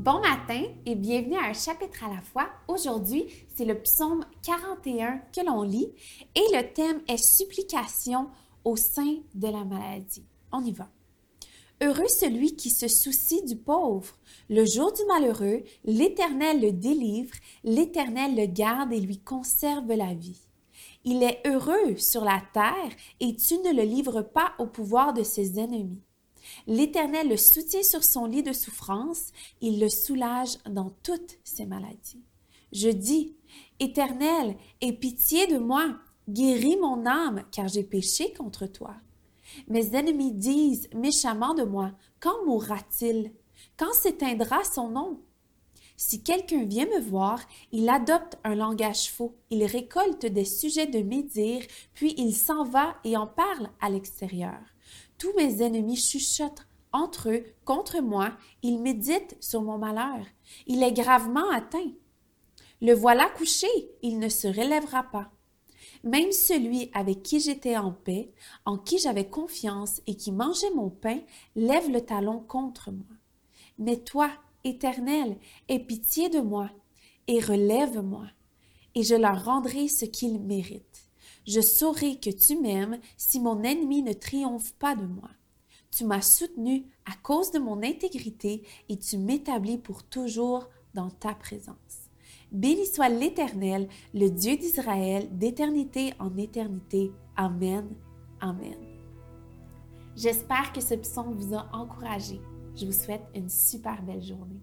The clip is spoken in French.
Bon matin et bienvenue à un chapitre à la fois. Aujourd'hui, c'est le psaume 41 que l'on lit et le thème est supplication au sein de la maladie. On y va. Heureux celui qui se soucie du pauvre. Le jour du malheureux, l'Éternel le délivre, l'Éternel le garde et lui conserve la vie. Il est heureux sur la terre et tu ne le livres pas au pouvoir de ses ennemis. L'Éternel le soutient sur son lit de souffrance, il le soulage dans toutes ses maladies. Je dis, Éternel, aie pitié de moi, guéris mon âme, car j'ai péché contre toi. Mes ennemis disent méchamment de moi, quand mourra-t-il? Quand s'éteindra son nom? Si quelqu'un vient me voir, il adopte un langage faux, il récolte des sujets de médire, puis il s'en va et en parle à l'extérieur. Tous mes ennemis chuchotent entre eux contre moi, ils méditent sur mon malheur. Il est gravement atteint. Le voilà couché, il ne se relèvera pas. Même celui avec qui j'étais en paix, en qui j'avais confiance et qui mangeait mon pain, lève le talon contre moi. Mais toi, Éternel, aie pitié de moi et relève-moi, et je leur rendrai ce qu'ils méritent. Je saurai que tu m'aimes si mon ennemi ne triomphe pas de moi. Tu m'as soutenu à cause de mon intégrité et tu m'établis pour toujours dans ta présence. Béni soit l'Éternel, le Dieu d'Israël, d'éternité en éternité. Amen. Amen. J'espère que ce psaume vous a encouragé. Je vous souhaite une super belle journée.